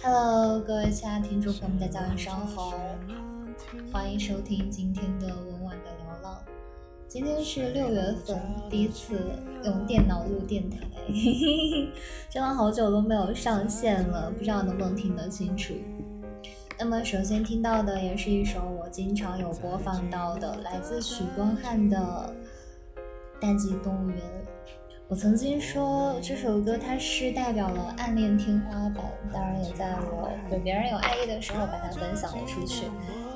Hello，各位亲爱的听众朋友们，大家晚上好，欢迎收听今天的温婉的流浪。今天是六月份，第一次用电脑录电台，真的好久都没有上线了，不知道能不能听得清楚。那么首先听到的也是一首我经常有播放到的，来自许光汉的《淡季动物园》。我曾经说这首歌它是代表了暗恋天花板，当然也在我对别人有爱意的时候把它分享了出去。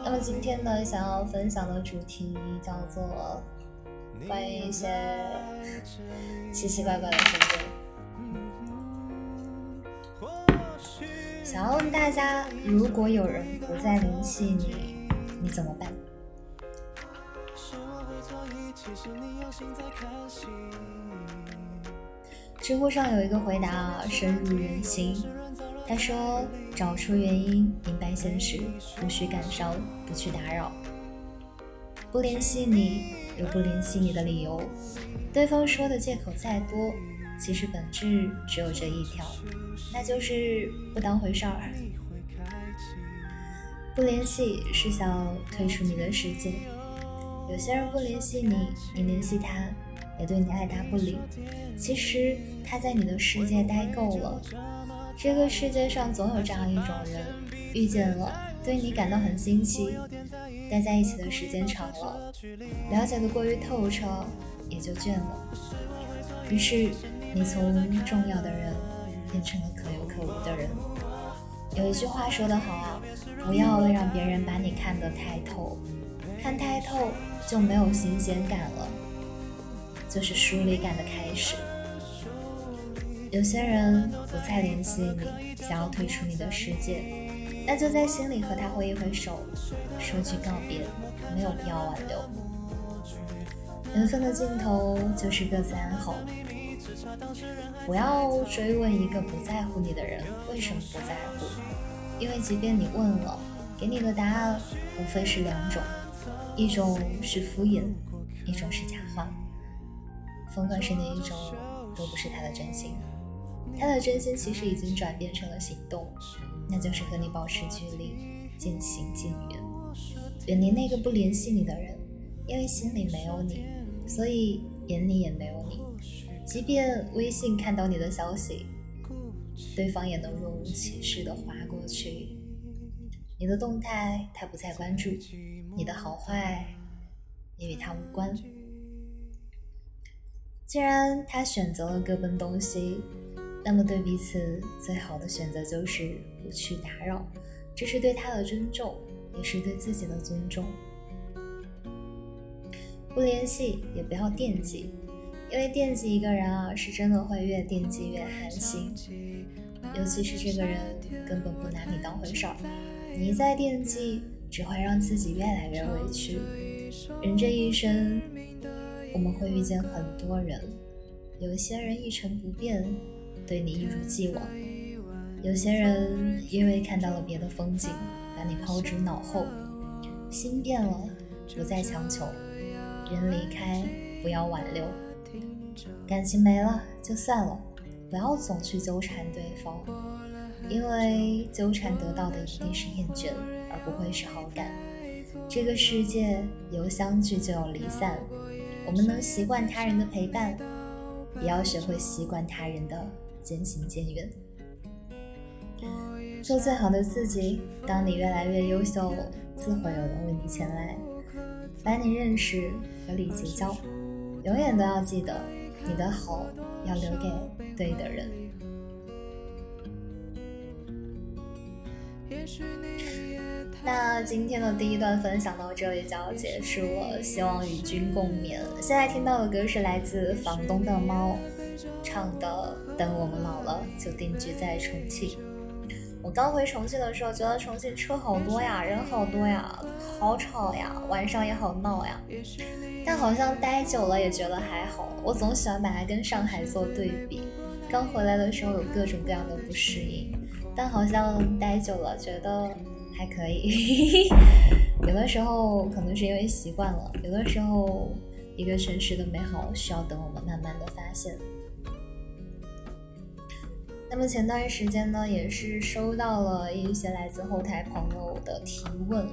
那么今天呢，想要分享的主题叫做。关于一些奇奇怪怪的事情，想要问大家：如果有人不再联系你，你怎么办？知乎上有一个回答深入人心，他说：“找出原因，明白现实，不需感伤，不去打扰，不联系你。”有不联系你的理由，对方说的借口再多，其实本质只有这一条，那就是不当回事儿。不联系是想退出你的世界。有些人不联系你，你联系他，也对你爱答不理。其实他在你的世界待够了。这个世界上总有这样一种人，遇见了。对你感到很新奇，待在一起的时间长了，了解的过于透彻，也就倦了。于是，你从重要的人变成了可有可无的人。有一句话说得好啊，不要让别人把你看得太透，看太透就没有新鲜感了，就是疏离感的开始。有些人不再联系你，想要退出你的世界。那就在心里和他挥一挥手，说句告别，没有必要挽留。缘分的尽头就是各自安好。不要追问一个不在乎你的人为什么不在乎，因为即便你问了，给你的答案无非是两种：一种是敷衍，一种是假话。甭管是哪一种，都不是他的真心。他的真心其实已经转变成了行动。那就是和你保持距离，渐行渐远，远离那个不联系你的人，因为心里没有你，所以眼里也没有你。即便微信看到你的消息，对方也能若无其事的划过去。你的动态他不再关注，你的好坏也与他无关。既然他选择了各奔东西。那么，对彼此最好的选择就是不去打扰，这是对他的尊重，也是对自己的尊重。不联系也不要惦记，因为惦记一个人啊，是真的会越惦记越寒心。尤其是这个人根本不拿你当回事儿，你一再惦记，只会让自己越来越委屈。人这一生，我们会遇见很多人，有些人一成不变。对你一如既往，有些人因为看到了别的风景，把你抛诸脑后。心变了，不再强求；人离开，不要挽留；感情没了就算了，不要总去纠缠对方，因为纠缠得到的一定是厌倦，而不会是好感。这个世界有相聚就有离散，我们能习惯他人的陪伴，也要学会习惯他人的。渐行渐远，做最好的自己。当你越来越优秀，自会有人为你前来，把你认识，和你结交。永远都要记得，你的好要留给对的人。那今天的第一段分享到这里就要结束了，希望与君共勉。现在听到的歌是来自房东的猫。唱的《等我们老了就定居在重庆》。我刚回重庆的时候，觉得重庆车好多呀，人好多呀，好吵呀，晚上也好闹呀。但好像待久了也觉得还好。我总喜欢把它跟上海做对比。刚回来的时候有各种各样的不适应，但好像待久了觉得还可以。有的时候可能是因为习惯了，有的时候一个城市的美好需要等我们慢慢的发现。那么前段时间呢，也是收到了一些来自后台朋友的提问，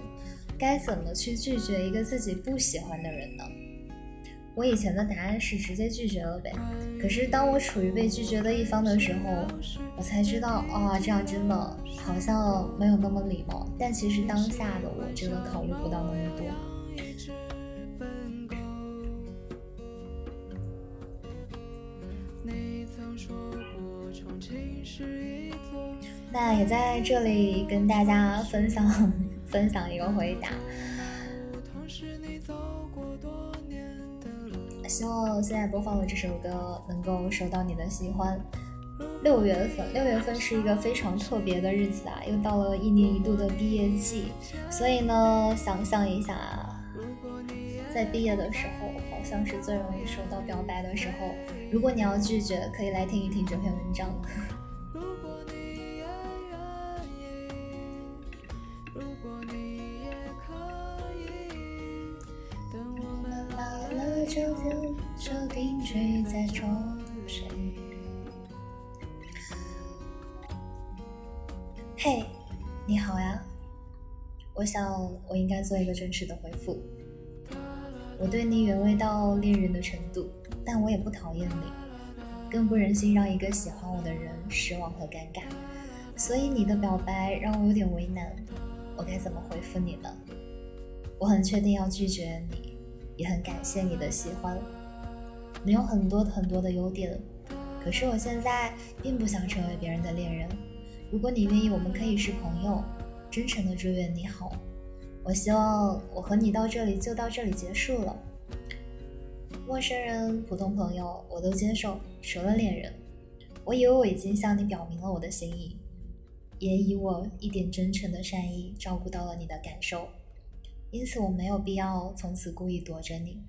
该怎么去拒绝一个自己不喜欢的人呢？我以前的答案是直接拒绝了呗。可是当我处于被拒绝的一方的时候，我才知道啊，这样真的好像没有那么礼貌。但其实当下的我真的考虑不到那么多。那也在这里跟大家分享分享一个回答。希望现在播放的这首歌能够收到你的喜欢。六月份，六月份是一个非常特别的日子啊，又到了一年一度的毕业季，所以呢，想象一下，在毕业的时候，好像是最容易收到表白的时候。如果你要拒绝，可以来听一听这篇文章。嘿，你好呀！我想我应该做一个真实的回复。我对你远未到恋人的程度，但我也不讨厌你，更不忍心让一个喜欢我的人失望和尴尬。所以你的表白让我有点为难，我该怎么回复你呢？我很确定要拒绝你，也很感谢你的喜欢。你有很多很多的优点，可是我现在并不想成为别人的恋人。如果你愿意，我们可以是朋友。真诚的祝愿你好。我希望我和你到这里就到这里结束了。陌生人、普通朋友我都接受，除了恋人。我以为我已经向你表明了我的心意，也以我一点真诚的善意照顾到了你的感受，因此我没有必要从此故意躲着你。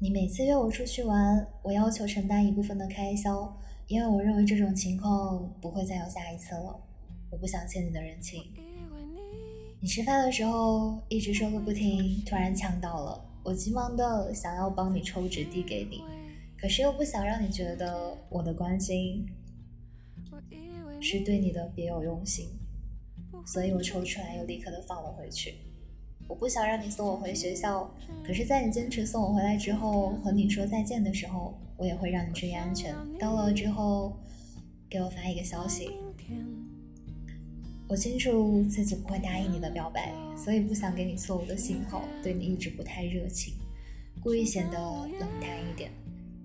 你每次约我出去玩，我要求承担一部分的开销，因为我认为这种情况不会再有下一次了。我不想欠你的人情。你吃饭的时候一直说个不停，突然呛到了，我急忙的想要帮你抽纸递给你，可是又不想让你觉得我的关心是对你的别有用心，所以我抽出来又立刻的放了回去。我不想让你送我回学校，可是，在你坚持送我回来之后，和你说再见的时候，我也会让你注意安全。到了之后，给我发一个消息。我清楚自己不会答应你的表白，所以不想给你错误的信号，对你一直不太热情，故意显得冷淡一点。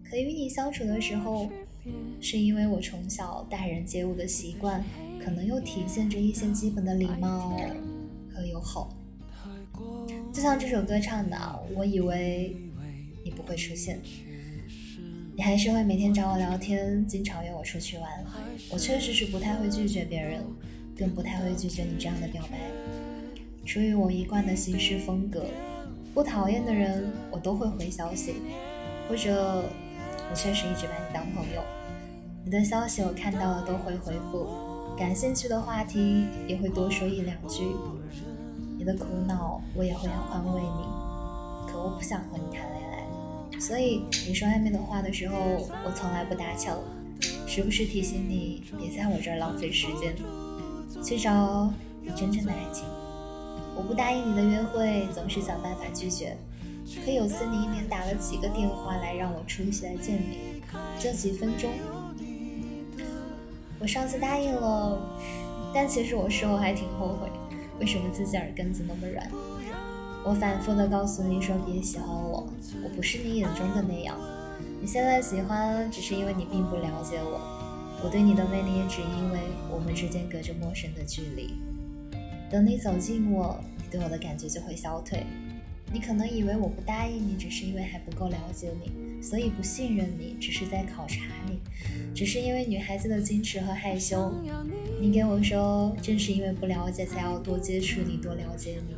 可与你相处的时候，是因为我从小待人接物的习惯，可能又体现着一些基本的礼貌和友好。就像这首歌唱的，我以为你不会出现，你还是会每天找我聊天，经常约我出去玩。我确实是不太会拒绝别人，更不太会拒绝你这样的表白。出于我一贯的行事风格，不讨厌的人我都会回消息，或者我确实一直把你当朋友。你的消息我看到了都会回复，感兴趣的话题也会多说一两句。你的苦恼我也会宽慰你，可我不想和你谈恋爱，所以你说暧昧的话的时候，我从来不搭腔，时不时提醒你别在我这儿浪费时间，去找你真正的爱情。我不答应你的约会，总是想办法拒绝，可有次你一连打了几个电话来让我出席来见你，就几分钟。我上次答应了，但其实我事后还挺后悔。为什么自己耳根子那么软？我反复的告诉你说别喜欢我，我不是你眼中的那样。你现在喜欢，只是因为你并不了解我。我对你的魅力，也只因为我们之间隔着陌生的距离。等你走近我，你对我的感觉就会消退。你可能以为我不答应你，只是因为还不够了解你，所以不信任你，只是在考察你，只是因为女孩子的矜持和害羞。你给我说，正是因为不了解，才要多接触你，多了解你。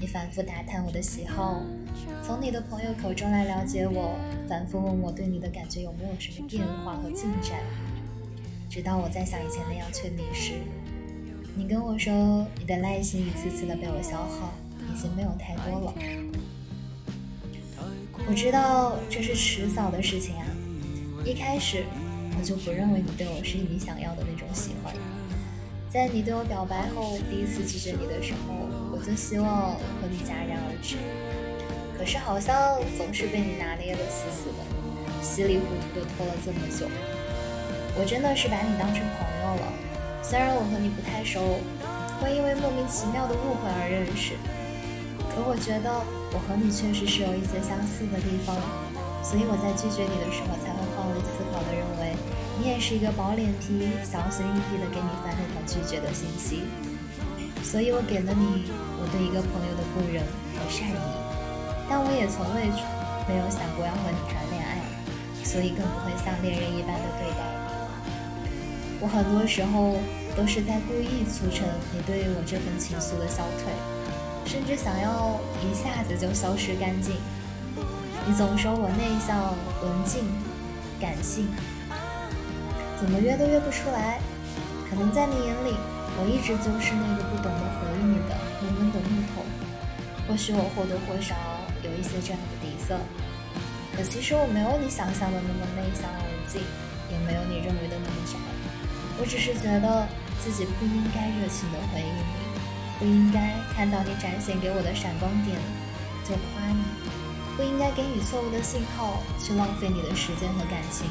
你反复打探我的喜好，从你的朋友口中来了解我，反复问我对你的感觉有没有什么变化和进展，直到我再像以前那样劝你时，你跟我说，你的耐心一次次的被我消耗。已经没有太多了。我知道这是迟早的事情啊。一开始我就不认为你对我是你想要的那种喜欢。在你对我表白后，第一次拒绝你的时候，我就希望和你戛然而止。可是好像总是被你拿捏的死死的，稀里糊涂的拖了这么久。我真的是把你当成朋友了，虽然我和你不太熟，会因为莫名其妙的误会而认识，可我觉得我和你确实是有一些相似的地方，所以我在拒绝你的时候才会换位思考的认为，你也是一个薄脸皮、小心翼翼的给你发那条拒绝的信息，所以我给了你我对一个朋友的不忍和善意，但我也从未没有想过要和你谈恋爱，所以更不会像恋人一般的对待。我很多时候都是在故意促成你对我这份情愫的消退，甚至想要一下子就消失干净。你总说我内向、文静、感性，怎么约都约不出来。可能在你眼里，我一直就是那个不懂得回应你的闷闷的木头。或许我或多或少有一些这样的底色，可其实我没有你想象的那么内向文静，也没有你认为的那么宅。我只是觉得自己不应该热情的回应你，不应该看到你展现给我的闪光点就夸你，不应该给予错误的信号去浪费你的时间和感情。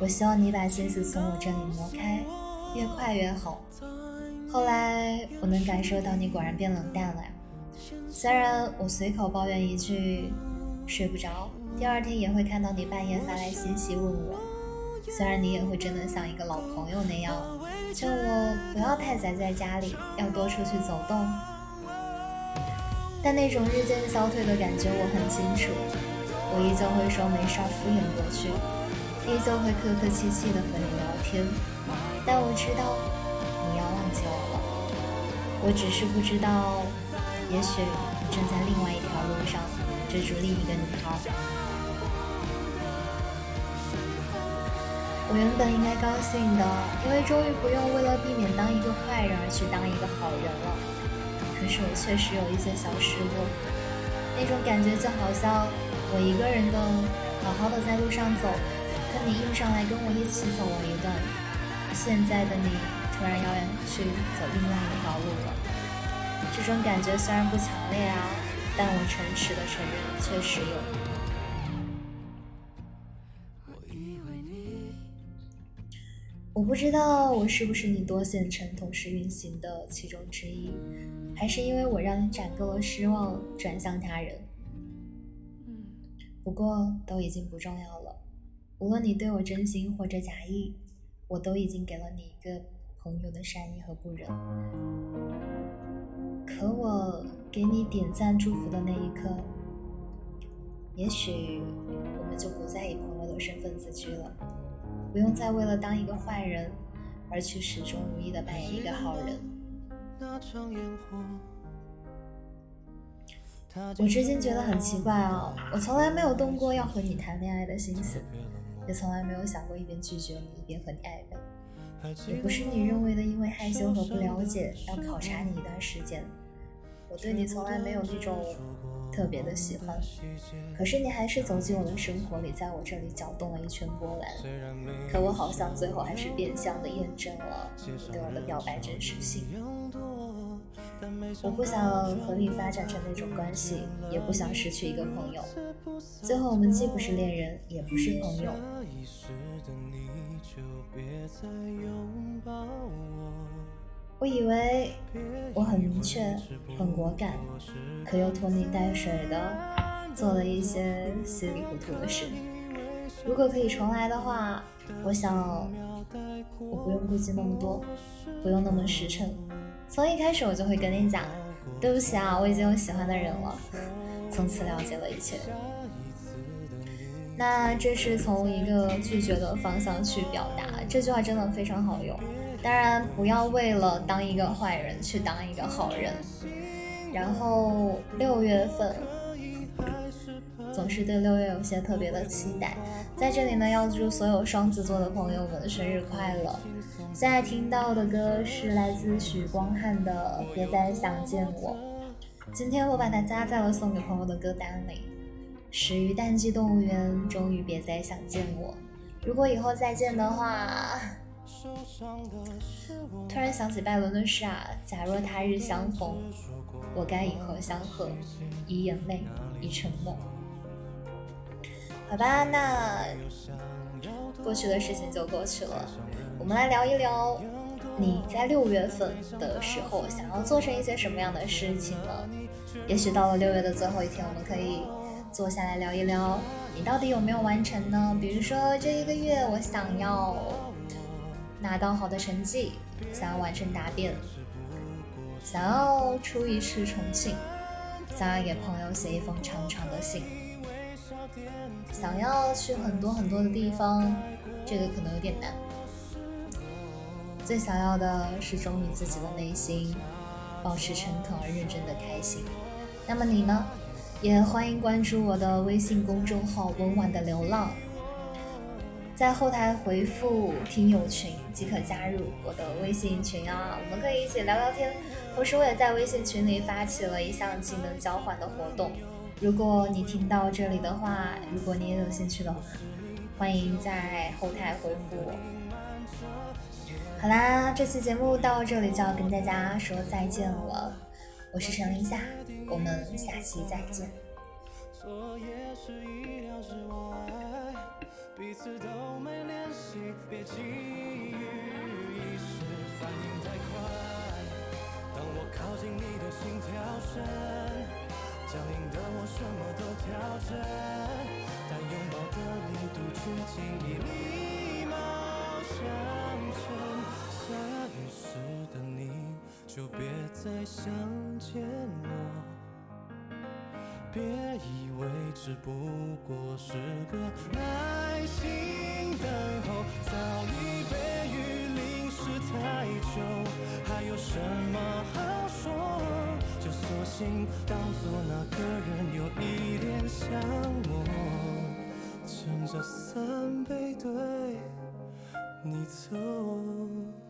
我希望你把心思从我这里挪开，越快越好。后来我能感受到你果然变冷淡了呀，虽然我随口抱怨一句睡不着，第二天也会看到你半夜发来信息问我。虽然你也会真的像一个老朋友那样，叫我不要太宅在家里，要多出去走动，但那种日渐消退的感觉我很清楚。我依旧会说没事儿敷衍过去，依旧会客客气气的和你聊天，但我知道你要忘记我了。我只是不知道，也许你正在另外一条路上追逐另一个女孩。我原本应该高兴的，因为终于不用为了避免当一个坏人而去当一个好人了。可是我确实有一些小失落，那种感觉就好像我一个人的好好的在路上走，可你硬上来跟我一起走了一段。现在的你突然要去走另外一条路了，这种感觉虽然不强烈啊，但我诚实的承认，确实有。我不知道我是不是你多线程同时运行的其中之一，还是因为我让你攒够了失望，转向他人。嗯不过都已经不重要了。无论你对我真心或者假意，我都已经给了你一个朋友的善意和不忍。可我给你点赞祝福的那一刻，也许我们就不再以朋友的身份自居了。不用再为了当一个坏人而去始终如一的扮演一个好人。我至今觉得很奇怪啊，我从来没有动过要和你谈恋爱的心思，也从来没有想过一边拒绝你一边和你暧昧，也不是你认为的因为害羞和不了解要考察你一段时间。我对你从来没有那种。特别的喜欢，可是你还是走进我的生活里，在我这里搅动了一圈波澜。可我好像最后还是变相的验证了你对我的表白真实性。我不想和你发展成那种关系，也不想失去一个朋友。最后我们既不是恋人，也不是朋友。我以为我很明确、很果敢，可又拖泥带水的做了一些稀里糊涂的事。如果可以重来的话，我想我不用顾忌那么多，不用那么实诚。从一开始我就会跟你讲，对不起啊，我已经有喜欢的人了。从此了解了一切。那这是从一个拒绝的方向去表达，这句话真的非常好用。当然，不要为了当一个坏人去当一个好人。然后六月份总是对六月有些特别的期待，在这里呢，要祝所有双子座的朋友们生日快乐。现在听到的歌是来自许光汉的《别再想见我》，今天我把它加在了送给朋友的歌单里。始于淡季动物园，终于别再想见我。如果以后再见的话，突然想起拜伦的诗啊，假若他日相逢，我该以何相和？以眼泪，以沉默。好吧，那过去的事情就过去了。我们来聊一聊，你在六月份的时候想要做成一些什么样的事情呢？也许到了六月的最后一天，我们可以坐下来聊一聊，你到底有没有完成呢？比如说这一个月，我想要拿到好的成绩，想要完成答辩，想要出一次重庆，想要给朋友写一封长长的信，想要去很多很多的地方，这个可能有点难。最想要的是忠于自己的内心，保持诚恳而认真的开心。那么你呢？也欢迎关注我的微信公众号“温婉的流浪”，在后台回复“听友群”即可加入我的微信群啊，我们可以一起聊聊天。同时，我也在微信群里发起了一项技能交换的活动。如果你听到这里的话，如果你也有兴趣的话，欢迎在后台回复我。好啦，这期节目到这里就要跟大家说再见了。我是陈林夏，我们下期再见。彼此都，别急于一时反应太快。当我靠近你的心跳声，僵硬的我什么都调整，但拥抱的力度却轻易礼貌相称。下雨时的你。就别再想见我，别以为只不过是个耐心等候，早已被雨淋湿太久，还有什么好说？就索性当作那个人有一点像我，撑着伞背对你走。